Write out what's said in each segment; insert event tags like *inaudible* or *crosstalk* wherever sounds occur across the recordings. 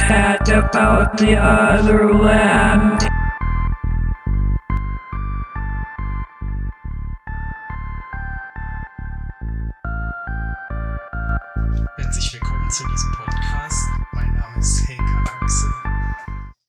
cat about the other land. Herzlich willkommen zu diesem Podcast. Mein Name ist Helga Axel.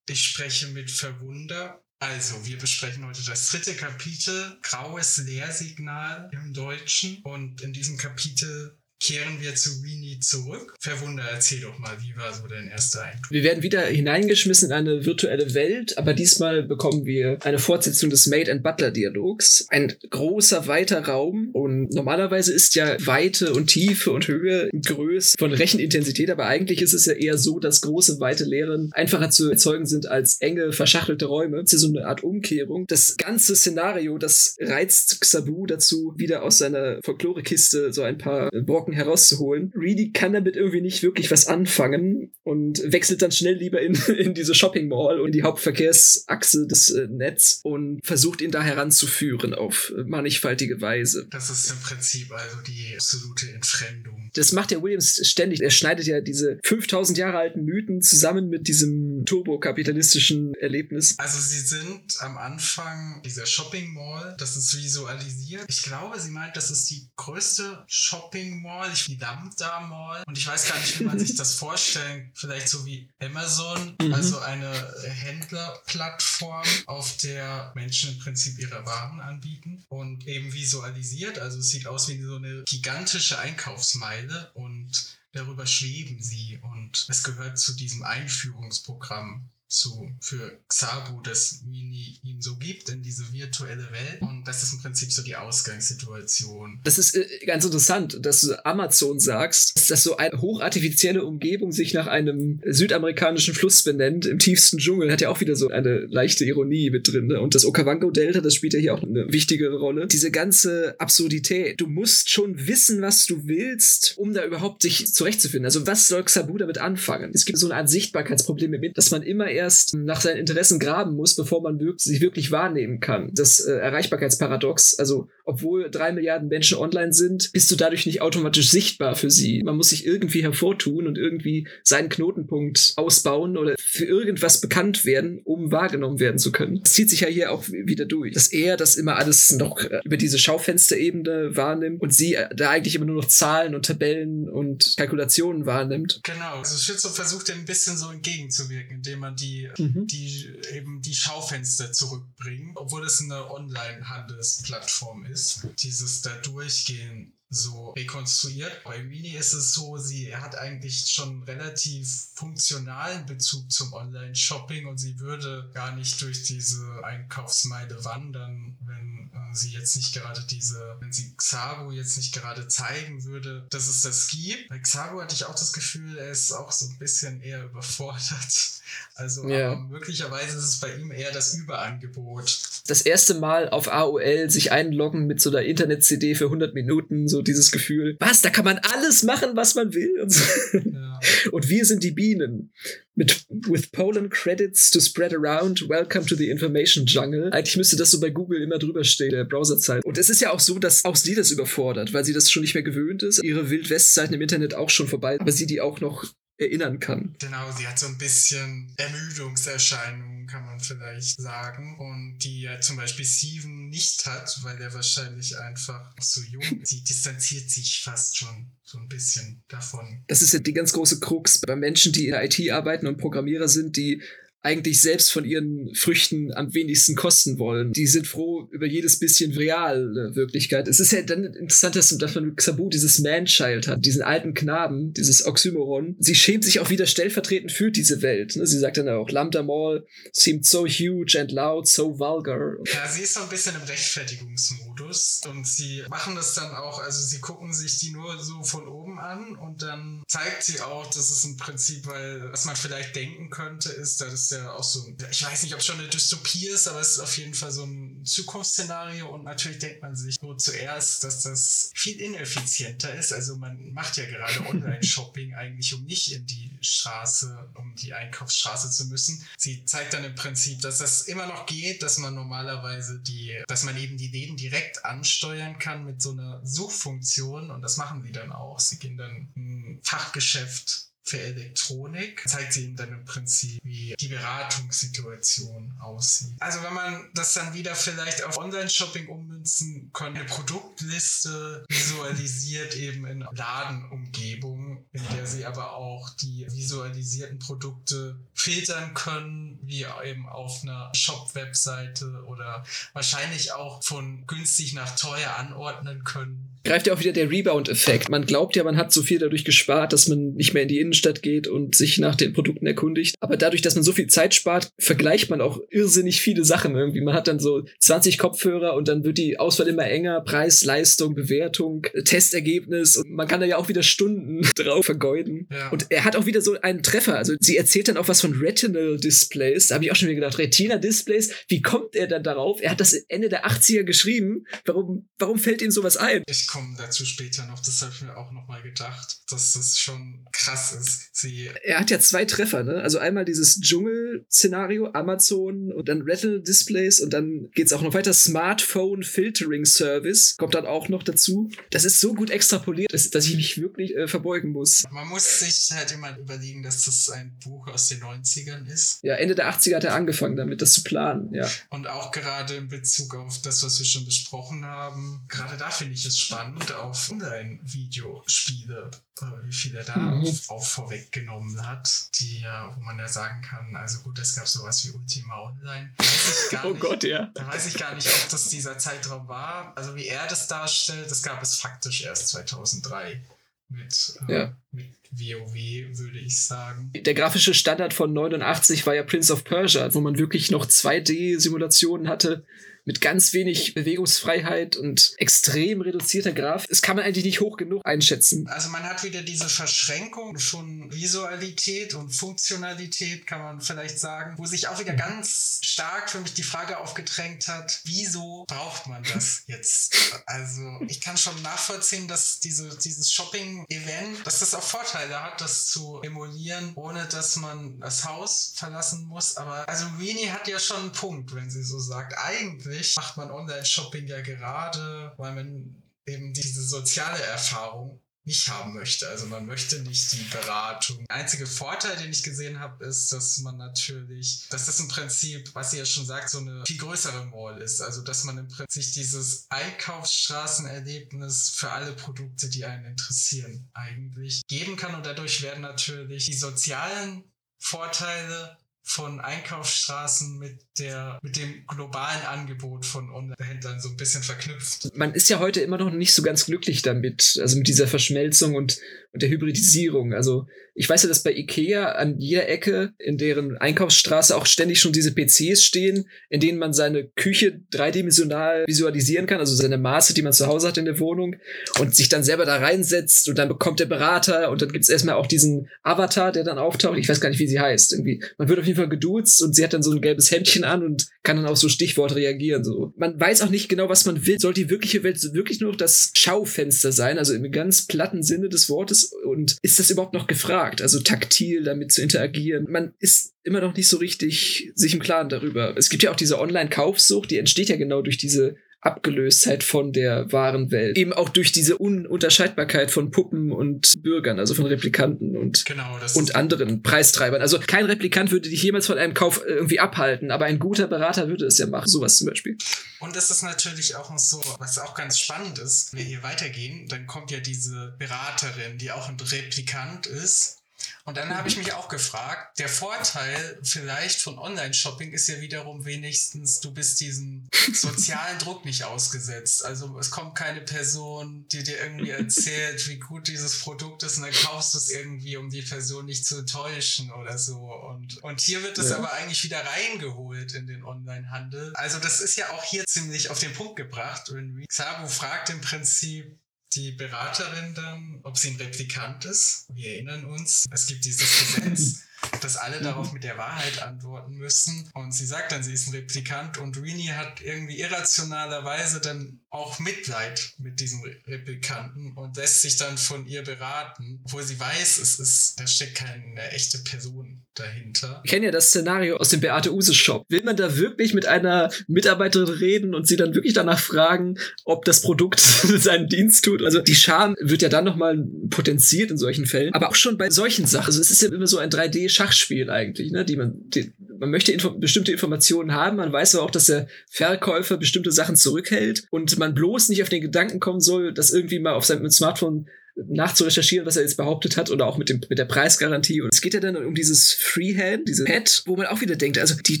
Ich spreche mit Verwunder. Also, wir besprechen heute das dritte Kapitel, Graues Lehrsignal im Deutschen. Und in diesem Kapitel kehren wir zu Weenie zurück. Verwunder, erzähl doch mal, wie war so dein erster Eindruck? Wir werden wieder hineingeschmissen in eine virtuelle Welt, aber diesmal bekommen wir eine Fortsetzung des Maid and Butler Dialogs. Ein großer, weiter Raum und normalerweise ist ja Weite und Tiefe und Höhe Größe von Rechenintensität, aber eigentlich ist es ja eher so, dass große, weite Lehren einfacher zu erzeugen sind als enge, verschachtelte Räume. Das ist so eine Art Umkehrung. Das ganze Szenario, das reizt Xabu dazu, wieder aus seiner Folklorekiste so ein paar Brocken herauszuholen. Reedy kann damit irgendwie nicht wirklich was anfangen und wechselt dann schnell lieber in, *laughs* in diese Shopping Mall und die Hauptverkehrsachse des äh, Netz und versucht ihn da heranzuführen auf mannigfaltige Weise. Das ist im Prinzip also die absolute Entfremdung. Das macht ja Williams ständig. Er schneidet ja diese 5000 Jahre alten Mythen zusammen mit diesem turbokapitalistischen Erlebnis. Also sie sind am Anfang dieser Shopping Mall, das ist visualisiert. Ich glaube, sie meint, das ist die größte Shopping Mall, ich die Lambda Mall und ich weiß gar nicht, wie man sich das *laughs* vorstellt. Vielleicht so wie Amazon, Mhm. also eine Händlerplattform, auf der Menschen im Prinzip ihre Waren anbieten und eben visualisiert. Also es sieht aus wie so eine gigantische Einkaufsmeile und darüber schweben sie und es gehört zu diesem Einführungsprogramm zu für Xabu, das Mini ihm so gibt in diese virtuelle Welt. Und das ist im Prinzip so die Ausgangssituation. Das ist äh, ganz interessant, dass du Amazon sagst, dass das so eine hochartifizielle Umgebung sich nach einem südamerikanischen Fluss benennt, im tiefsten Dschungel, hat ja auch wieder so eine leichte Ironie mit drin. Ne? Und das Okavango-Delta, das spielt ja hier auch eine wichtige Rolle. Diese ganze Absurdität. Du musst schon wissen, was du willst, um da überhaupt sich zurechtzufinden. Also was soll Xabu damit anfangen? Es gibt so eine Art Sichtbarkeitsproblem mit, dass man immer erst nach seinen Interessen graben muss, bevor man wirk sich wirklich wahrnehmen kann. Das äh, Erreichbarkeitsparadox, also obwohl drei Milliarden Menschen online sind, bist du dadurch nicht automatisch sichtbar für sie. Man muss sich irgendwie hervortun und irgendwie seinen Knotenpunkt ausbauen oder für irgendwas bekannt werden, um wahrgenommen werden zu können. Das zieht sich ja hier auch wieder durch. Dass er das immer alles noch äh, über diese Schaufensterebene wahrnimmt und sie äh, da eigentlich immer nur noch Zahlen und Tabellen und Kalkulationen wahrnimmt. Genau. Also Schütze versucht dem ein bisschen so entgegenzuwirken, indem man die, Mhm. die eben die Schaufenster zurückbringt, obwohl es eine Online-Handelsplattform ist. Dieses da durchgehen so rekonstruiert. Bei Mini ist es so, sie hat eigentlich schon relativ funktionalen Bezug zum Online-Shopping und sie würde gar nicht durch diese Einkaufsmeile wandern, wenn äh, sie jetzt nicht gerade diese, wenn sie Xago jetzt nicht gerade zeigen würde, dass es das gibt. Bei Xago hatte ich auch das Gefühl, er ist auch so ein bisschen eher überfordert. *laughs* Also aber möglicherweise ist es bei ihm eher das Überangebot. das erste Mal auf AOL sich einloggen mit so einer Internet-CD für 100 Minuten, so dieses Gefühl, was, da kann man alles machen, was man will und, so. Ja. *laughs* und wir sind die Bienen. Mit with Poland credits to spread around, welcome to the information jungle. Eigentlich müsste das so bei Google immer drüber stehen, der Browserzeit. Und es ist ja auch so, dass auch sie das überfordert, weil sie das schon nicht mehr gewöhnt ist. Ihre Wildwestzeiten im Internet auch schon vorbei, aber sie die auch noch erinnern kann. Genau, sie hat so ein bisschen Ermüdungserscheinungen, kann man vielleicht sagen. Und die ja zum Beispiel Steven nicht hat, weil er wahrscheinlich einfach noch so jung ist. Sie distanziert sich fast schon so ein bisschen davon. Das ist ja die ganz große Krux bei Menschen, die in der IT arbeiten und Programmierer sind, die eigentlich selbst von ihren Früchten am wenigsten kosten wollen. Die sind froh über jedes bisschen reale Wirklichkeit. Es ist ja dann interessant, dass, dass man Xabu dieses Man-Child hat, diesen alten Knaben, dieses Oxymoron. Sie schämt sich auch wieder stellvertretend für diese Welt. ne? Sie sagt dann auch, Lambda Mall seemed so huge and loud, so vulgar. Ja, sie ist so ein bisschen im Rechtfertigungsmodus und sie machen das dann auch, also sie gucken sich die nur so von oben an und dann zeigt sie auch, dass es im Prinzip, weil was man vielleicht denken könnte, ist, dass ja auch so, ich weiß nicht, ob es schon eine Dystopie ist, aber es ist auf jeden Fall so ein Zukunftsszenario und natürlich denkt man sich nur zuerst, dass das viel ineffizienter ist. Also man macht ja gerade *laughs* Online-Shopping eigentlich, um nicht in die Straße, um die Einkaufsstraße zu müssen. Sie zeigt dann im Prinzip, dass das immer noch geht, dass man normalerweise die, dass man eben die Läden direkt ansteuern kann mit so einer Suchfunktion und das machen sie dann auch. Sie gehen dann ein Fachgeschäft für Elektronik. Zeigt sie ihm dann im Prinzip, wie die Beratungssituation aussieht. Also wenn man das dann wieder vielleicht auf Online-Shopping ummünzen kann, eine Produktliste visualisiert eben in Ladenumgebung, in der sie aber auch die visualisierten Produkte filtern können, wie eben auf einer Shop-Webseite oder wahrscheinlich auch von günstig nach teuer anordnen können greift ja auch wieder der Rebound-Effekt. Man glaubt ja, man hat so viel dadurch gespart, dass man nicht mehr in die Innenstadt geht und sich nach den Produkten erkundigt. Aber dadurch, dass man so viel Zeit spart, vergleicht man auch irrsinnig viele Sachen irgendwie. Man hat dann so 20 Kopfhörer und dann wird die Auswahl immer enger. Preis, Leistung, Bewertung, Testergebnis. Und man kann da ja auch wieder Stunden *laughs* drauf vergeuden. Ja. Und er hat auch wieder so einen Treffer. Also sie erzählt dann auch was von Retinal-Displays. Da habe ich auch schon wieder gedacht, Retina-Displays, wie kommt er dann darauf? Er hat das Ende der 80er geschrieben. Warum, warum fällt ihm sowas ein? Ich kommen dazu später noch. Das habe ich mir auch nochmal gedacht, dass das schon krass ist. Sie er hat ja zwei Treffer, ne? Also einmal dieses Dschungel-Szenario, Amazon und dann Rattle Displays und dann geht's auch noch weiter. Smartphone Filtering Service kommt dann auch noch dazu. Das ist so gut extrapoliert, dass, dass ich mich wirklich äh, verbeugen muss. Man muss sich halt immer überlegen, dass das ein Buch aus den 90ern ist. Ja, Ende der 80er hat er angefangen damit, das zu planen, ja. Und auch gerade in Bezug auf das, was wir schon besprochen haben, gerade da finde ich es spannend spannend auf Online-Videospiele, äh, wie viel er da mhm. auch vorweggenommen hat, die ja, wo man ja sagen kann, also gut, es gab sowas wie Ultima Online. *laughs* oh nicht, Gott, ja. Da weiß ich gar nicht, ob das dieser Zeitraum war. Also wie er das darstellt, das gab es faktisch erst 2003 mit, äh, ja. mit WoW, würde ich sagen. Der grafische Standard von 89 war ja Prince of Persia, wo man wirklich noch 2D-Simulationen hatte mit ganz wenig Bewegungsfreiheit und extrem reduzierter Grafik. Das kann man eigentlich nicht hoch genug einschätzen. Also man hat wieder diese Verschränkung von Visualität und Funktionalität, kann man vielleicht sagen, wo sich auch wieder ganz stark für mich die Frage aufgedrängt hat, wieso braucht man das jetzt? Also ich kann schon nachvollziehen, dass diese, dieses Shopping-Event, dass das auch Vorteile hat, das zu emulieren, ohne dass man das Haus verlassen muss. Aber also Weenie hat ja schon einen Punkt, wenn sie so sagt. Eigentlich eigentlich macht man Online-Shopping ja gerade, weil man eben diese soziale Erfahrung nicht haben möchte. Also man möchte nicht die Beratung. Der einzige Vorteil, den ich gesehen habe, ist, dass man natürlich, dass das im Prinzip, was sie ja schon sagt, so eine viel größere Mall ist. Also dass man im Prinzip dieses Einkaufsstraßenerlebnis für alle Produkte, die einen interessieren, eigentlich geben kann. Und dadurch werden natürlich die sozialen Vorteile von Einkaufsstraßen mit der mit dem globalen Angebot von Online-Händlern so ein bisschen verknüpft. Man ist ja heute immer noch nicht so ganz glücklich damit, also mit dieser Verschmelzung und, und der Hybridisierung. Also ich weiß ja, dass bei Ikea an jeder Ecke in deren Einkaufsstraße auch ständig schon diese PCs stehen, in denen man seine Küche dreidimensional visualisieren kann, also seine Maße, die man zu Hause hat in der Wohnung und sich dann selber da reinsetzt und dann bekommt der Berater und dann gibt's erstmal auch diesen Avatar, der dann auftaucht. Ich weiß gar nicht, wie sie heißt. Irgendwie. Man wird auf jeden Fall geduzt und sie hat dann so ein gelbes Hemdchen an und kann dann auf so Stichworte reagieren. So. Man weiß auch nicht genau, was man will. Soll die wirkliche Welt wirklich nur noch das Schaufenster sein, also im ganz platten Sinne des Wortes? Und ist das überhaupt noch gefragt? Also taktil damit zu interagieren? Man ist immer noch nicht so richtig sich im Klaren darüber. Es gibt ja auch diese Online-Kaufsucht, die entsteht ja genau durch diese Abgelöstheit von der wahren Welt. Eben auch durch diese Ununterscheidbarkeit von Puppen und Bürgern, also von Replikanten und, genau, und anderen Preistreibern. Also kein Replikant würde dich jemals von einem Kauf irgendwie abhalten, aber ein guter Berater würde es ja machen. Sowas zum Beispiel. Und das ist natürlich auch so, was auch ganz spannend ist, wenn wir hier weitergehen, dann kommt ja diese Beraterin, die auch ein Replikant ist und dann habe ich mich auch gefragt, der Vorteil vielleicht von Online-Shopping ist ja wiederum wenigstens, du bist diesem sozialen *laughs* Druck nicht ausgesetzt. Also es kommt keine Person, die dir irgendwie erzählt, wie gut dieses Produkt ist und dann kaufst du es irgendwie, um die Person nicht zu enttäuschen oder so. Und, und hier wird es ja. aber eigentlich wieder reingeholt in den Online-Handel. Also das ist ja auch hier ziemlich auf den Punkt gebracht. Und Xabu fragt im Prinzip, die Beraterin dann, ob sie ein Replikant ist. Wir erinnern uns, es gibt dieses Gesetz, *laughs* dass alle darauf mit der Wahrheit antworten müssen. Und sie sagt dann, sie ist ein Replikant und Rini hat irgendwie irrationalerweise dann auch Mitleid mit diesem Replikanten und lässt sich dann von ihr beraten, obwohl sie weiß, es ist, da steckt keine echte Person dahinter. Ich kenne ja das Szenario aus dem Beate Use Shop. Will man da wirklich mit einer Mitarbeiterin reden und sie dann wirklich danach fragen, ob das Produkt *laughs* seinen Dienst tut? Also die Scham wird ja dann nochmal potenziert in solchen Fällen, aber auch schon bei solchen Sachen. Also es ist ja immer so ein 3D-Schachspiel eigentlich, ne? Die man, die, man möchte info bestimmte Informationen haben, man weiß aber auch, dass der Verkäufer bestimmte Sachen zurückhält und man bloß nicht auf den Gedanken kommen soll, das irgendwie mal auf seinem Smartphone nachzurecherchieren, was er jetzt behauptet hat oder auch mit, dem, mit der Preisgarantie. Und es geht ja dann um dieses Freehand, diese Pad, wo man auch wieder denkt, also die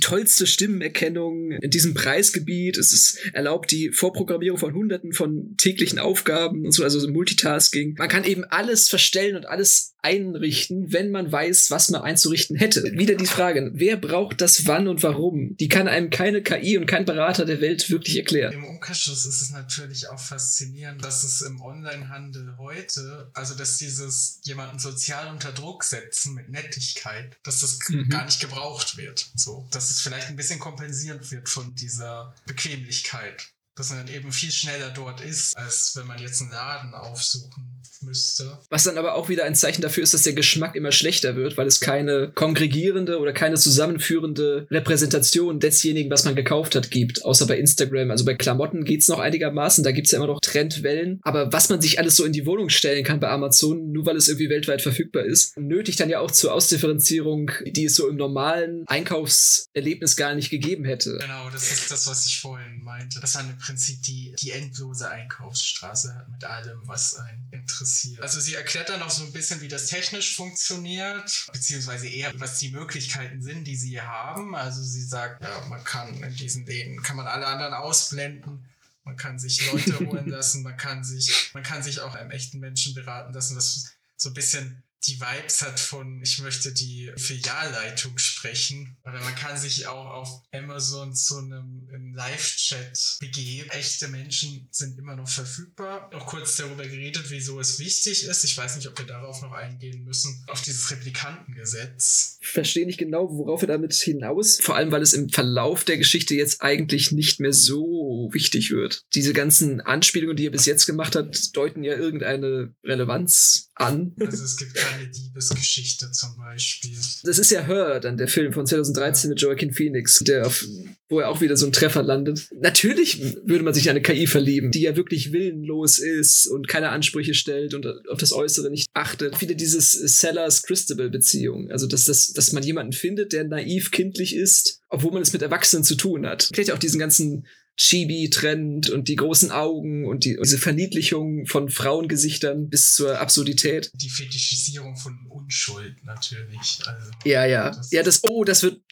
tollste Stimmenerkennung in diesem Preisgebiet. Es ist erlaubt die Vorprogrammierung von hunderten von täglichen Aufgaben und so, also so Multitasking. Man kann eben alles verstellen und alles einrichten, wenn man weiß, was man einzurichten hätte. Wieder die Frage, wer braucht das wann und warum? Die kann einem keine KI und kein Berater der Welt wirklich erklären. Im Umkehrschluss ist es natürlich auch faszinierend, dass es im Onlinehandel heute, also dass dieses jemanden sozial unter Druck setzen mit Nettigkeit, dass das mhm. gar nicht gebraucht wird. So, dass es vielleicht ein bisschen kompensiert wird von dieser Bequemlichkeit dass man dann eben viel schneller dort ist, als wenn man jetzt einen Laden aufsuchen müsste. Was dann aber auch wieder ein Zeichen dafür ist, dass der Geschmack immer schlechter wird, weil es keine kongregierende oder keine zusammenführende Repräsentation desjenigen, was man gekauft hat, gibt. Außer bei Instagram. Also bei Klamotten geht's noch einigermaßen, da gibt's ja immer noch Trendwellen. Aber was man sich alles so in die Wohnung stellen kann bei Amazon, nur weil es irgendwie weltweit verfügbar ist, nötigt dann ja auch zur Ausdifferenzierung, die es so im normalen Einkaufserlebnis gar nicht gegeben hätte. Genau, das ist das, was ich vorhin meinte. Dass man im Prinzip die, die endlose Einkaufsstraße hat mit allem, was einen interessiert. Also sie erklärt dann auch so ein bisschen, wie das technisch funktioniert, beziehungsweise eher, was die Möglichkeiten sind, die sie haben. Also sie sagt, ja, man kann in diesen Läden, kann man alle anderen ausblenden. Man kann sich Leute *laughs* holen lassen, man kann sich, man kann sich auch einem echten Menschen beraten lassen. Das so ein bisschen die Vibes hat von, ich möchte die Filialleitung sprechen. Oder man kann sich auch auf Amazon zu einem Live-Chat begeben. Echte Menschen sind immer noch verfügbar. Noch kurz darüber geredet, wieso es wichtig ist. Ich weiß nicht, ob wir darauf noch eingehen müssen. Auf dieses Replikantengesetz. Ich verstehe nicht genau, worauf er damit hinaus. Vor allem, weil es im Verlauf der Geschichte jetzt eigentlich nicht mehr so wichtig wird. Diese ganzen Anspielungen, die er bis jetzt gemacht hat, deuten ja irgendeine Relevanz an. Also es gibt keine Diebesgeschichte zum Beispiel. Das ist ja Her, dann der Film von 2013 ja. mit Joaquin Phoenix, der auf, wo er auch wieder so ein Treffer landet. Natürlich würde man sich in eine KI verlieben, die ja wirklich willenlos ist und keine Ansprüche stellt und auf das Äußere nicht achtet. Wieder dieses Sellers-Christabel-Beziehung. Also, dass, dass, dass man jemanden findet, der naiv kindlich ist, obwohl man es mit Erwachsenen zu tun hat. Vielleicht auch diesen ganzen Chibi-Trend und die großen Augen und die, diese Verniedlichung von Frauengesichtern bis zur Absurdität. Die Fetischisierung von Unschuld natürlich. Also, ja, ja. Das ja, das, oh, das wird,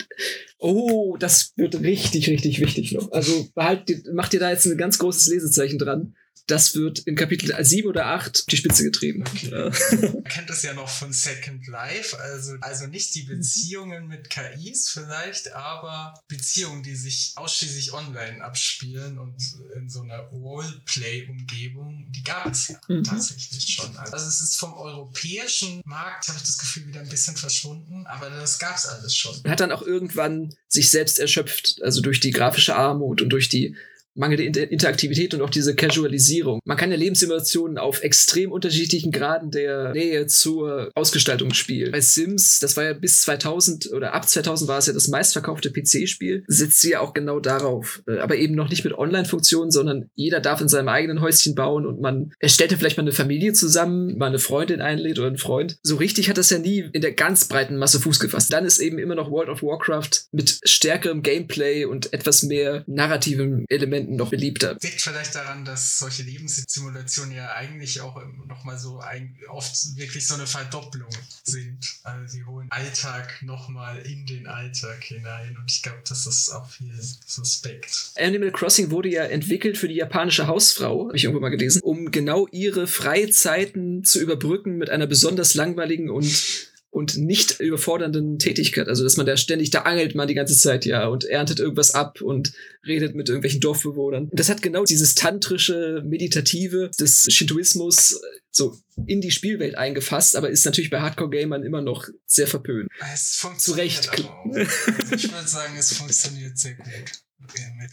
oh, das wird richtig, richtig wichtig noch. Also behalt, macht dir da jetzt ein ganz großes Lesezeichen dran das wird in Kapitel 7 oder 8 die Spitze getrieben. Okay. Ja. Man *laughs* kennt das ja noch von Second Life, also, also nicht die Beziehungen mit KIs vielleicht, aber Beziehungen, die sich ausschließlich online abspielen und in so einer Roleplay-Umgebung, die gab es ja mhm. tatsächlich schon. Also es ist vom europäischen Markt, habe ich das Gefühl, wieder ein bisschen verschwunden, aber das gab es alles schon. Er hat dann auch irgendwann sich selbst erschöpft, also durch die grafische Armut und durch die mangelnde Interaktivität und auch diese Casualisierung. Man kann ja Lebenssimulationen auf extrem unterschiedlichen Graden der Nähe zur Ausgestaltung spielen. Bei Sims, das war ja bis 2000 oder ab 2000 war es ja das meistverkaufte PC-Spiel, setzt sie ja auch genau darauf. Äh, aber eben noch nicht mit Online-Funktionen, sondern jeder darf in seinem eigenen Häuschen bauen und man erstellt ja vielleicht mal eine Familie zusammen, mal eine Freundin einlädt oder einen Freund. So richtig hat das ja nie in der ganz breiten Masse Fuß gefasst. Dann ist eben immer noch World of Warcraft mit stärkerem Gameplay und etwas mehr narrativen Elementen Momenten noch beliebter. Liegt vielleicht daran, dass solche Lebenssimulationen ja eigentlich auch nochmal so ein, oft wirklich so eine Verdopplung sind. Also sie holen Alltag nochmal in den Alltag hinein und ich glaube, das ist auch viel suspekt. Animal Crossing wurde ja entwickelt für die japanische Hausfrau, habe ich irgendwo mal gelesen, um genau ihre Freizeiten zu überbrücken mit einer besonders langweiligen und und nicht überfordernden Tätigkeit. Also, dass man da ständig, da angelt man die ganze Zeit, ja, und erntet irgendwas ab und redet mit irgendwelchen Dorfbewohnern. Das hat genau dieses tantrische, meditative des Shintoismus äh, so in die Spielwelt eingefasst, aber ist natürlich bei Hardcore-Gamern immer noch sehr verpönt. Es funktioniert Zu Recht. *laughs* Also ich würde sagen, es funktioniert sehr gut.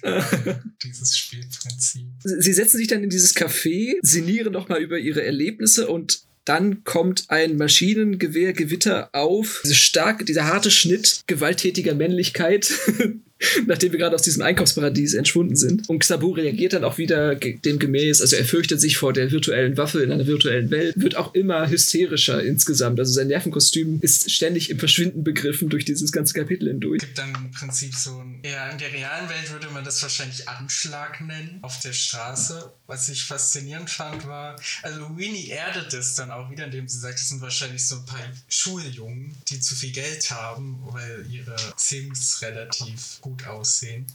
*laughs* dieses Spielprinzip. Sie setzen sich dann in dieses Café, sinnieren nochmal über ihre Erlebnisse und dann kommt ein Maschinengewehrgewitter auf. Diese starke, dieser harte Schnitt gewalttätiger Männlichkeit *laughs* *laughs* nachdem wir gerade aus diesem Einkaufsparadies entschwunden sind. Und Xabu reagiert dann auch wieder dem gemäß, also er fürchtet sich vor der virtuellen Waffe in einer virtuellen Welt, wird auch immer hysterischer insgesamt. Also sein Nervenkostüm ist ständig im Verschwinden begriffen durch dieses ganze Kapitel hindurch. Es gibt dann im Prinzip so ein, ja, in der realen Welt würde man das wahrscheinlich Anschlag nennen, auf der Straße. Was ich faszinierend fand, war, also Winnie erdet es dann auch wieder, indem sie sagt, es sind wahrscheinlich so ein paar Schuljungen, die zu viel Geld haben, weil ihre Sims relativ gut aussehen.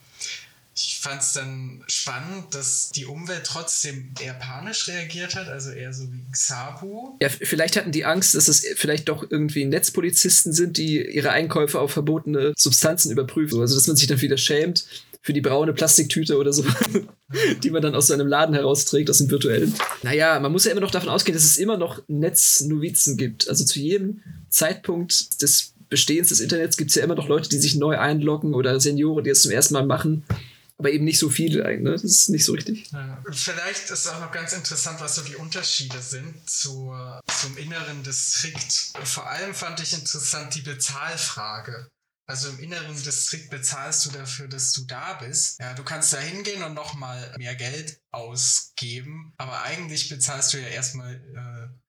Ich fand es dann spannend, dass die Umwelt trotzdem eher panisch reagiert hat, also eher so wie Xabu. Ja, vielleicht hatten die Angst, dass es vielleicht doch irgendwie Netzpolizisten sind, die ihre Einkäufe auf verbotene Substanzen überprüfen. Also, dass man sich dann wieder schämt für die braune Plastiktüte oder so, *laughs* die man dann aus so einem Laden herausträgt, aus dem virtuellen. Naja, man muss ja immer noch davon ausgehen, dass es immer noch Netznovizen gibt. Also zu jedem Zeitpunkt des Bestehens des Internets gibt es ja immer noch Leute, die sich neu einloggen oder Senioren, die es zum ersten Mal machen. Aber eben nicht so viele eigentlich, ne? Das ist nicht so richtig. Ja. Vielleicht ist auch noch ganz interessant, was so die Unterschiede sind zur, zum inneren Distrikt. Vor allem fand ich interessant die Bezahlfrage. Also im inneren Distrikt bezahlst du dafür, dass du da bist. Ja, du kannst da hingehen und nochmal mehr Geld ausgeben, aber eigentlich bezahlst du ja erstmal äh,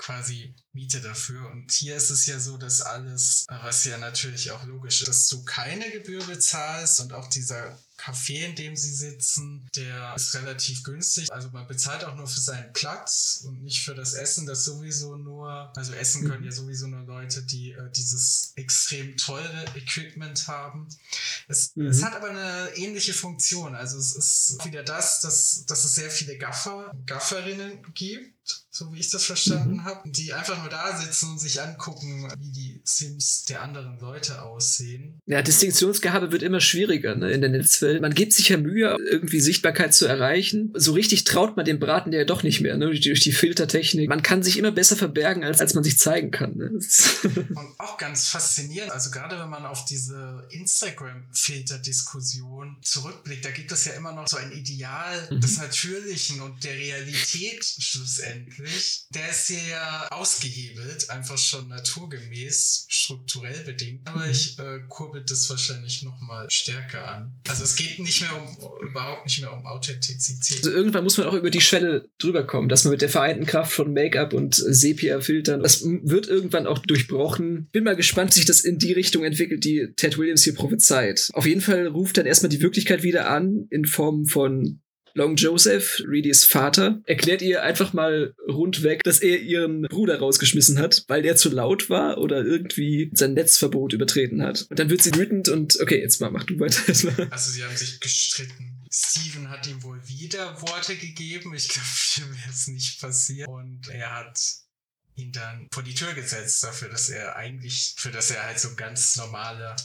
quasi Miete dafür. Und hier ist es ja so, dass alles, was ja natürlich auch logisch ist, dass du keine Gebühr bezahlst und auch dieser Café, in dem sie sitzen, der ist relativ günstig. Also man bezahlt auch nur für seinen Platz und nicht für das Essen, das sowieso nur, also essen können ja sowieso nur Leute, die äh, dieses extrem teure Equipment haben. Es, mhm. es, hat aber eine ähnliche Funktion. Also es ist wieder das, dass, dass es sehr viele Gaffer, Gafferinnen gibt so wie ich das verstanden mhm. habe, die einfach nur da sitzen und sich angucken, wie die Sims der anderen Leute aussehen. Ja, Distinktionsgehabe wird immer schwieriger ne, in der Netzwelt. Man gibt sich ja Mühe, irgendwie Sichtbarkeit zu erreichen. So richtig traut man dem Braten ja doch nicht mehr, ne, durch die Filtertechnik. Man kann sich immer besser verbergen, als, als man sich zeigen kann. Ne? *laughs* und auch ganz faszinierend, also gerade wenn man auf diese Instagram-Filter-Diskussion zurückblickt, da gibt es ja immer noch so ein Ideal mhm. des Natürlichen und der Realität schlussendlich. Der ist hier ja ausgehebelt, einfach schon naturgemäß, strukturell bedingt. Aber mhm. ich äh, kurbel das wahrscheinlich nochmal stärker an. Also es geht nicht mehr um, überhaupt nicht mehr um Authentizität. Also irgendwann muss man auch über die Schwelle drüber kommen, dass man mit der vereinten Kraft von Make-up und Sepia-Filtern, das wird irgendwann auch durchbrochen. Bin mal gespannt, wie sich das in die Richtung entwickelt, die Ted Williams hier prophezeit. Auf jeden Fall ruft dann erstmal die Wirklichkeit wieder an in Form von Long Joseph, Reedys Vater, erklärt ihr einfach mal rundweg, dass er ihren Bruder rausgeschmissen hat, weil der zu laut war oder irgendwie sein Netzverbot übertreten hat. Und dann wird sie wütend und okay, jetzt mal, mach du weiter. *laughs* Also sie haben sich gestritten. Steven hat ihm wohl wieder Worte gegeben. Ich glaube, *laughs* mir wäre es nicht passiert. Und er hat ihn dann vor die Tür gesetzt dafür, dass er eigentlich, für das er halt so ganz normaler,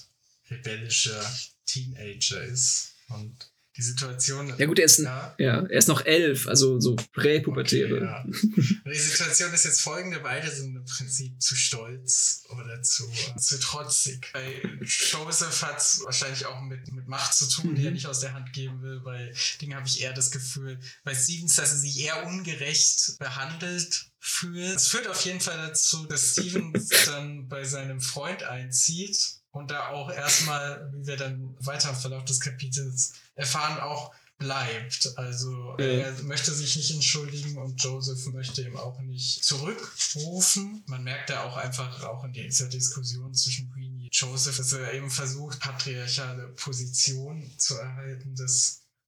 rebellischer Teenager ist. Und die Situation. Ja gut, er ist, ja. ja er ist noch elf, also so präpubertäre. Okay, ja. Die Situation ist jetzt folgende, beide sind im Prinzip zu stolz oder zu, zu trotzig. Bei Joseph hat es wahrscheinlich auch mit, mit Macht zu tun, mhm. die er mhm. nicht aus der Hand geben will. Bei Dingen habe ich eher das Gefühl, bei Stevens, dass er sich eher ungerecht behandelt fühlt. Es führt auf jeden Fall dazu, dass Stevens dann bei seinem Freund einzieht und da auch erstmal, wie wir dann weiter im Verlauf des Kapitels erfahren, auch bleibt. Also er möchte sich nicht entschuldigen und Joseph möchte ihm auch nicht zurückrufen. Man merkt ja auch einfach auch in dieser Diskussion zwischen Queenie und Joseph, dass er eben versucht, patriarchale Position zu erhalten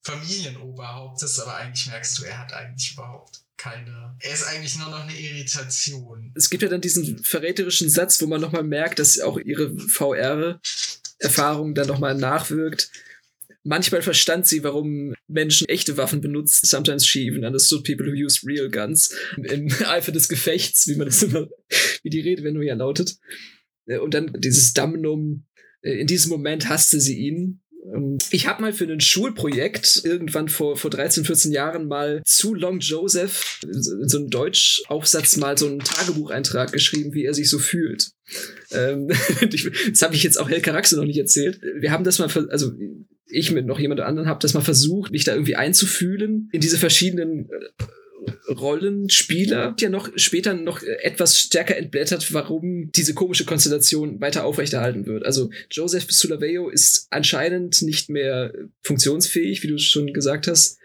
des Familienoberhauptes, aber eigentlich merkst du, er hat eigentlich überhaupt keine. Er ist eigentlich nur noch eine Irritation. Es gibt ja dann diesen verräterischen Satz, wo man nochmal merkt, dass auch ihre VR-Erfahrung dann nochmal nachwirkt. Manchmal verstand sie, warum Menschen echte Waffen benutzen. Sometimes she even understood people who use real guns. Im *laughs* Eifer des Gefechts, wie man das immer, wie die Redewendung ja lautet. Und dann dieses Damnum. In diesem Moment hasste sie ihn ich habe mal für ein Schulprojekt irgendwann vor, vor 13, 14 Jahren mal zu Long Joseph so einem Deutschaufsatz mal so einen Tagebucheintrag geschrieben, wie er sich so fühlt. Ähm, *laughs* das habe ich jetzt auch Helka Raxe noch nicht erzählt. Wir haben das mal, also ich mit noch jemand anderen habe das mal versucht, mich da irgendwie einzufühlen in diese verschiedenen äh, Rollenspieler. Ja, noch später noch etwas stärker entblättert, warum diese komische Konstellation weiter aufrechterhalten wird. Also Joseph Sulaveyo ist anscheinend nicht mehr funktionsfähig, wie du schon gesagt hast,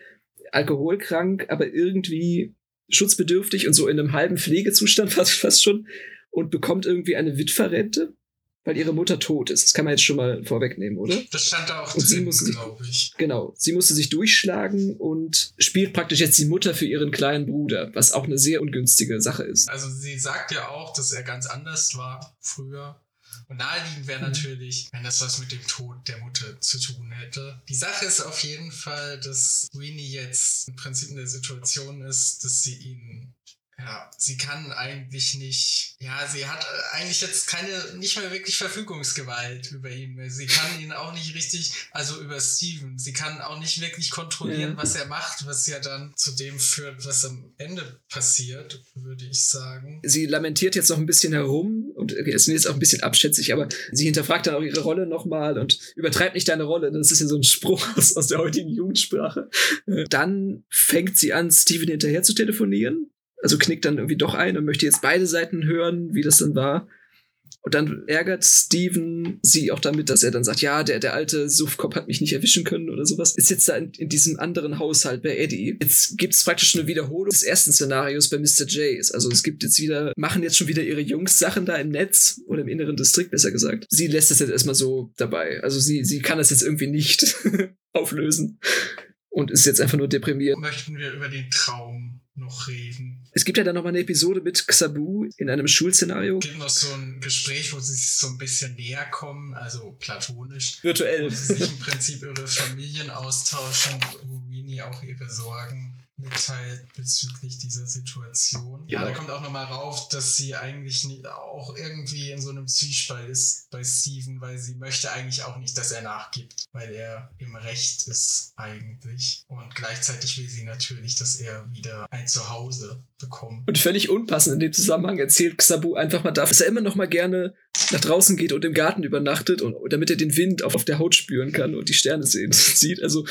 alkoholkrank, aber irgendwie schutzbedürftig und so in einem halben Pflegezustand *laughs* fast, fast schon und bekommt irgendwie eine Witwerrente weil ihre Mutter tot ist. Das kann man jetzt schon mal vorwegnehmen, oder? Das stand da auch Und sie drin, glaube ich. Genau. Sie musste sich durchschlagen und spielt praktisch jetzt die Mutter für ihren kleinen Bruder, was auch eine sehr ungünstige Sache ist. Also sie sagt ja auch, dass er ganz anders war früher. Und naheliegend wäre Mhm. natürlich, wenn das was mit dem Tod der Mutter zu tun hätte. Die Sache ist auf jeden Fall, dass Winnie jetzt im Prinzip in der Situation ist, dass sie ihn ja, sie kann eigentlich nicht, ja, sie hat äh, eigentlich jetzt keine, nicht mehr wirklich Verfügungsgewalt über ihn mehr. Sie kann ihn auch nicht richtig, also über Steven, sie kann auch nicht wirklich kontrollieren, Ja. was er macht, was ja dann zu dem führt, was am Ende passiert, würde ich sagen. Sie lamentiert jetzt noch ein bisschen herum und ist jetzt auch ein bisschen abschätzig, aber sie hinterfragt dann auch ihre Rolle nochmal und übertreibt nicht deine Rolle. Das ist ja so ein Spruch aus, aus der heutigen Jugendsprache. Äh, Dann fängt sie an, Steven hinterher zu telefonieren. Also knickt dann irgendwie doch ein und möchte jetzt beide Seiten hören, wie das dann war. Und dann ärgert Steven sie auch damit, dass er dann sagt, ja, der, der alte Suffkopf hat mich nicht erwischen können oder sowas. Ist jetzt da in, in diesem anderen Haushalt bei Eddie. Jetzt gibt es praktisch eine Wiederholung des ersten Szenarios bei Mr. Jays. Also es gibt jetzt wieder, machen jetzt schon wieder ihre Jungs Sachen da im Netz oder im inneren Distrikt, besser gesagt. Sie lässt es jetzt erstmal so dabei. Also sie, sie kann das jetzt irgendwie nicht *laughs* auflösen und ist jetzt einfach nur deprimiert. Möchten wir über den Traum noch reden? Es gibt ja dann nochmal eine Episode mit Xabu in einem Schulszenario. Es gibt noch so ein Gespräch, wo sie sich so ein bisschen näher kommen, also platonisch. Virtuell. wo sie sich im Prinzip ihre Familien austauschen, wo Winnie auch ihre Sorgen mitteilt bezüglich dieser Situation. Ja, da kommt auch nochmal rauf, dass sie eigentlich nie, auch irgendwie in so einem Zwiespalt ist bei Steven, weil sie möchte eigentlich auch nicht, dass er nachgibt, weil er im Recht ist eigentlich. Und gleichzeitig will sie natürlich, dass er wieder ein Zuhause bekommt. Und völlig unpassend in dem Zusammenhang erzählt Xabu einfach mal dass er immer noch mal gerne nach draußen geht und im Garten übernachtet und damit er den Wind auf, auf der Haut spüren kann und die Sterne sehen *laughs* sieht. Also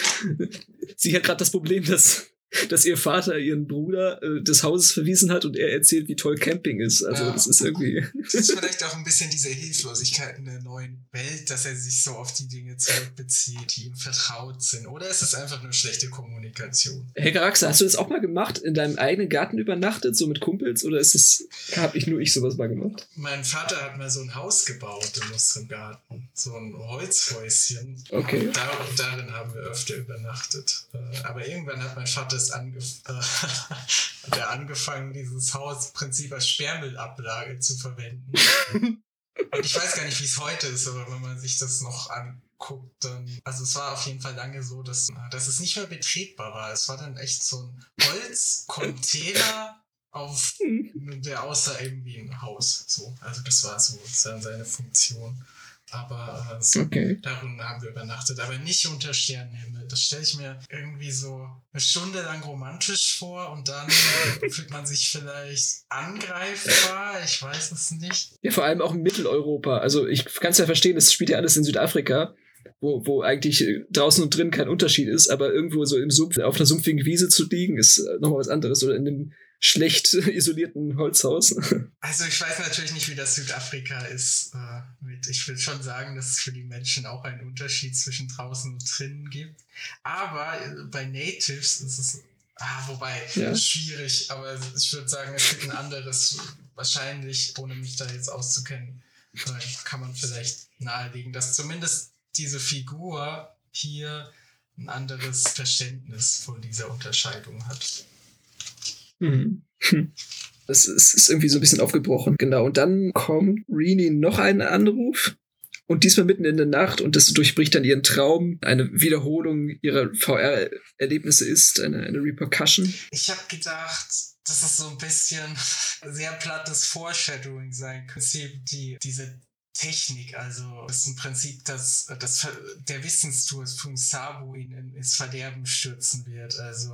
sie hat gerade das Problem, dass dass ihr Vater ihren Bruder äh, des Hauses verwiesen hat und er erzählt, wie toll Camping ist. Also Ja. das ist irgendwie Das ist vielleicht auch ein bisschen diese Hilflosigkeit in der neuen Welt, dass er sich so auf die Dinge zurückbezieht, die ihm vertraut sind. Oder ist es einfach nur schlechte Kommunikation? Hey Garaxa, hast du das auch mal gemacht? In deinem eigenen Garten übernachtet, so mit Kumpels? Oder ist es, habe ich nur ich sowas mal gemacht? Mein Vater hat mal so ein Haus gebaut in unserem Garten. So ein Holzhäuschen. Okay. Und da, darin haben wir öfter übernachtet. Äh, Aber irgendwann hat mein Vater es angef äh, *laughs* hat er angefangen, dieses Haus im Prinzip als Sperrmüllablage zu verwenden. Und ich weiß gar nicht, wie es heute ist, aber wenn man sich das noch anguckt, dann. Also es war auf jeden Fall lange so, dass, dass es nicht mehr betretbar war. Es war dann echt so ein Holzcontainer auf *laughs* der aussah eben wie ein Haus. So. Also das war so seine Funktion. Aber äh, so, Okay. darin haben wir übernachtet, aber nicht unter Sternenhimmel. Das stelle ich mir irgendwie so eine Stunde lang romantisch vor und dann fühlt man sich vielleicht angreifbar. Ich weiß es nicht. Ja, vor allem auch in Mitteleuropa. Also ich kann es ja verstehen, das spielt ja alles in Südafrika, wo, wo eigentlich äh, draußen und drin kein Unterschied ist, aber irgendwo so im Sumpf, auf einer sumpfigen Wiese zu liegen, ist äh, nochmal was anderes. Oder in einem schlecht *laughs* isolierten Holzhaus. *laughs* Also ich weiß natürlich nicht, wie das Südafrika ist. Äh, ich will schon sagen, dass es für die Menschen auch einen Unterschied zwischen draußen und drinnen gibt. Aber äh, bei Natives ist es, ah, wobei, Ja. schwierig, aber ich würde sagen, es gibt ein anderes, wahrscheinlich, ohne mich da jetzt auszukennen, äh, kann man vielleicht nahelegen, dass zumindest diese Figur hier ein anderes Verständnis von dieser Unterscheidung hat. Mhm. Hm. *laughs* Das ist, ist irgendwie so ein bisschen aufgebrochen. Genau. Und dann kommt Rini noch einen Anruf. Und diesmal mitten in der Nacht und das durchbricht dann ihren Traum. Eine Wiederholung ihrer VR-Erlebnisse ist, eine, eine Repercussion. Ich habe gedacht, dass es so ein bisschen *laughs* sehr plattes Foreshadowing sein könnte. Prinzip Die, diese Technik, also das ist im Prinzip das, das Ver- der Wissensdurst von Sabu ihn in, ins Verderben stürzen wird. Also,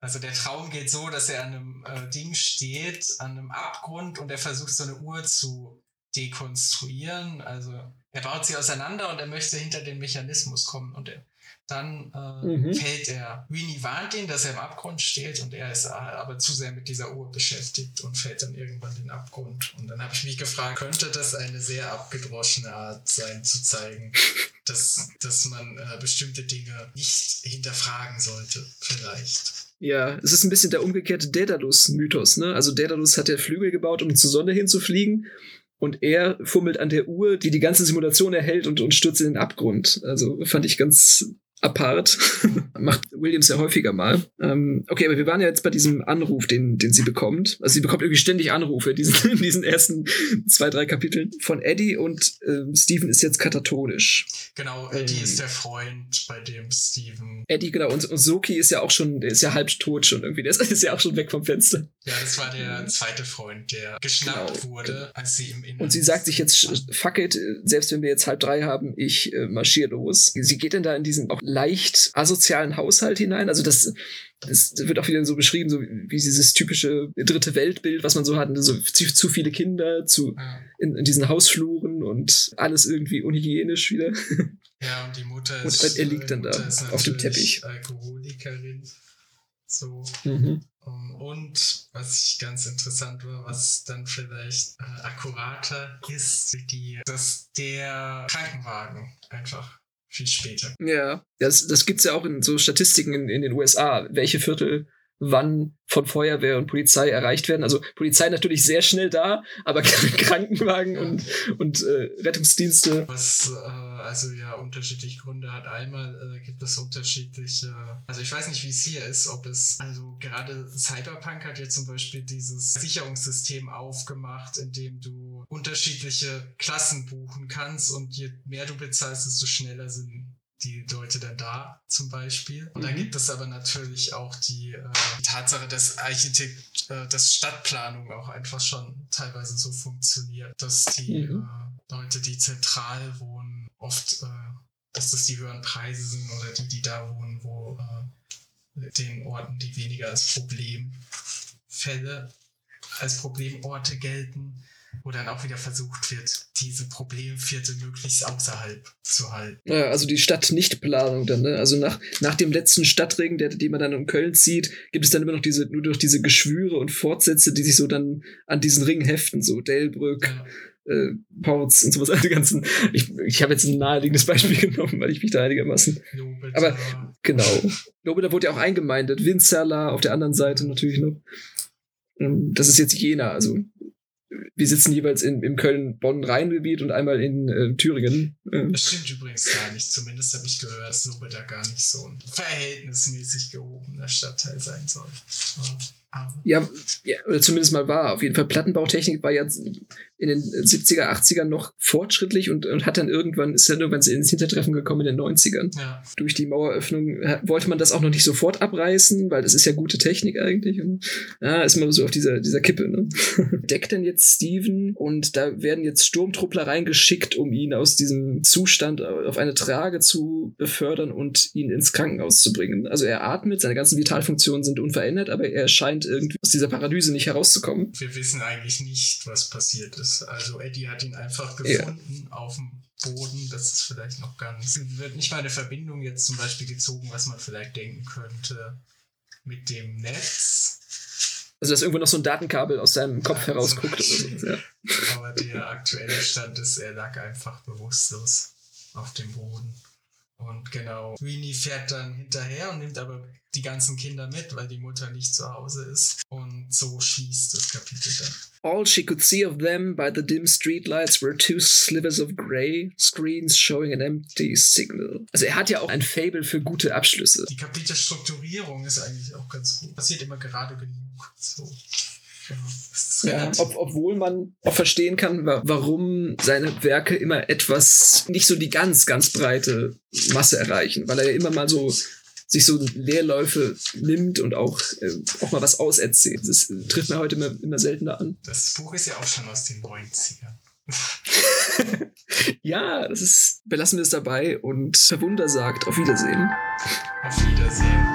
also der Traum geht so, dass er an einem äh, Ding steht, an einem Abgrund und er versucht so eine Uhr zu dekonstruieren. Also er baut sie auseinander und er möchte hinter den Mechanismus kommen und er Dann äh, Mhm. fällt er. Winnie warnt ihn, dass er im Abgrund steht und er ist aber zu sehr mit dieser Uhr beschäftigt und fällt dann irgendwann in den Abgrund. Und dann habe ich mich gefragt, könnte das eine sehr abgedroschene Art sein, zu zeigen, dass, dass man äh, bestimmte Dinge nicht hinterfragen sollte, vielleicht. Ja, es ist ein bisschen der umgekehrte Daedalus-Mythos, ne? Also Daedalus hat ja Flügel gebaut, um zur Sonne hinzufliegen. Und er fummelt an der Uhr, die die ganze Simulation erhält und, und stürzt in den Abgrund. Also fand ich ganz apart. *laughs* Macht Williams ja häufiger mal. Ähm, okay, aber wir waren ja jetzt bei diesem Anruf, den, den sie bekommt. Also sie bekommt irgendwie ständig Anrufe in diesen, *laughs* in diesen ersten zwei, drei Kapiteln von Eddie und ähm, Steven ist jetzt katatonisch. Genau, Eddie Ähm. ist der Freund, bei dem Steven. Eddie, genau, und, und Soki ist ja auch schon, der ist ja halb tot schon irgendwie. Der ist, *laughs* ist ja auch schon weg vom Fenster. Ja, das war der zweite Freund, der geschnappt Genau. wurde, als sie im Inneren. Und sie sagt sich jetzt, fuck it, selbst wenn wir jetzt halb drei haben, ich äh, marschiere los. Sie geht dann da in diesen auch leicht asozialen Haushalt hinein. Also das, das wird auch wieder so beschrieben, so wie dieses typische dritte Weltbild, was man so hat. So zu, zu viele Kinder zu, in, in diesen Hausfluren und alles irgendwie unhygienisch wieder. Ja, und die Mutter Und ist. er liegt äh, dann da auf dem Teppich. Alkoholikerin. So. Mhm. Um, Und was ich ganz interessant war, was dann vielleicht äh, akkurater ist, die, dass der Krankenwagen einfach viel später. Ja, das, das gibt's ja auch in so Statistiken in, in den USA, welche Viertel wann von Feuerwehr und Polizei erreicht werden. Also Polizei natürlich sehr schnell da, aber *laughs* Krankenwagen Ja. und, und äh, Rettungsdienste. Was äh, also ja unterschiedliche Gründe hat. Einmal äh, gibt es unterschiedliche, also ich weiß nicht, wie es hier ist, ob es, also gerade Cyberpunk hat ja zum Beispiel dieses Sicherungssystem aufgemacht, in dem du unterschiedliche Klassen buchen kannst und je mehr du bezahlst, desto schneller sind die Leute dann da zum Beispiel. Und dann Mhm. gibt es aber natürlich auch die, äh, die Tatsache, dass Architekt, äh, dass Stadtplanung auch einfach schon teilweise so funktioniert, dass die Mhm. äh, Leute, die zentral wohnen, oft, äh, dass das die höheren Preise sind oder die, die da wohnen, wo äh, den Orten, die weniger als Problemfälle, als Problemorte gelten, wo dann auch wieder versucht wird, diese Problemviertel möglichst außerhalb zu halten. Ja, also die Stadtnichtplanung dann, ne? Also nach, nach dem letzten Stadtring, der, den man dann in Köln zieht, gibt es dann immer noch diese, nur durch diese Geschwüre und Fortsätze, die sich so dann an diesen Ring heften, so Delbrück, Ja. äh, Ports und sowas, *laughs* all die ganzen. Ich, ich habe jetzt ein naheliegendes Beispiel *laughs* genommen, weil ich mich da einigermaßen. Lobet, Aber- Genau. Lobeda wurde ja auch eingemeindet. Winzerla auf der anderen Seite natürlich noch. Ähm, Das ist jetzt Jena, also wir sitzen jeweils in, im Köln-Bonn-Rhein-Gebiet und einmal in äh, Thüringen. Äh, Das stimmt übrigens gar nicht. Zumindest habe ich gehört, dass Lobet da gar nicht so ein verhältnismäßig gehobener Stadtteil sein soll. Aber ja, ja, oder zumindest mal war. Auf jeden Fall Plattenbautechnik war ja in den 70er, 80ern noch fortschrittlich und, und hat dann irgendwann, ist dann irgendwann ins Hintertreffen gekommen in den 90ern. ja, Durch die Maueröffnung äh, wollte man das auch noch nicht sofort abreißen, weil das ist ja gute Technik eigentlich. Und, ja, ist man so auf dieser, dieser Kippe. Ne? *laughs* Deckt denn jetzt Steven und da werden jetzt Sturmtruppler reingeschickt, um ihn aus diesem Zustand auf eine Trage zu befördern und ihn ins Krankenhaus zu bringen. Also er atmet, seine ganzen Vitalfunktionen sind unverändert, aber er scheint irgendwie aus dieser Paralyse nicht herauszukommen. wir wissen eigentlich nicht, was passiert ist. Also Eddie hat ihn einfach Ja. gefunden auf dem Boden. Das ist vielleicht noch ganz. Es wird nicht mal eine Verbindung jetzt zum Beispiel gezogen, was man vielleicht denken könnte mit dem Netz. Also dass irgendwo noch so ein Datenkabel aus seinem Kopf Ja, herausguckt. zum Oder so. ja. *laughs* Aber der aktuelle Stand ist, er lag einfach bewusstlos auf dem Boden. Und genau, Weenie fährt dann hinterher und nimmt aber die ganzen Kinder mit, weil die Mutter nicht zu Hause ist. Und so schließt das Kapitel dann. All she could see of them by the dim streetlights were two slivers of grey, screens showing an empty signal. Also er hat ja auch ein Fable für gute Abschlüsse. Die Kapitelstrukturierung ist eigentlich auch ganz gut. Passiert immer gerade genug. So. Ja, ob, obwohl man auch verstehen kann, wa warum seine Werke immer etwas, nicht so die ganz, ganz breite Masse erreichen, weil er ja immer mal so sich so Leerläufe nimmt und auch, äh, auch mal was auserzählt. Das trifft mir heute immer, immer seltener an. das Buch ist ja auch schon aus den 90ern. *laughs* Ja, das ist, belassen wir es dabei und Verwunder sagt, auf Wiedersehen. Auf Wiedersehen.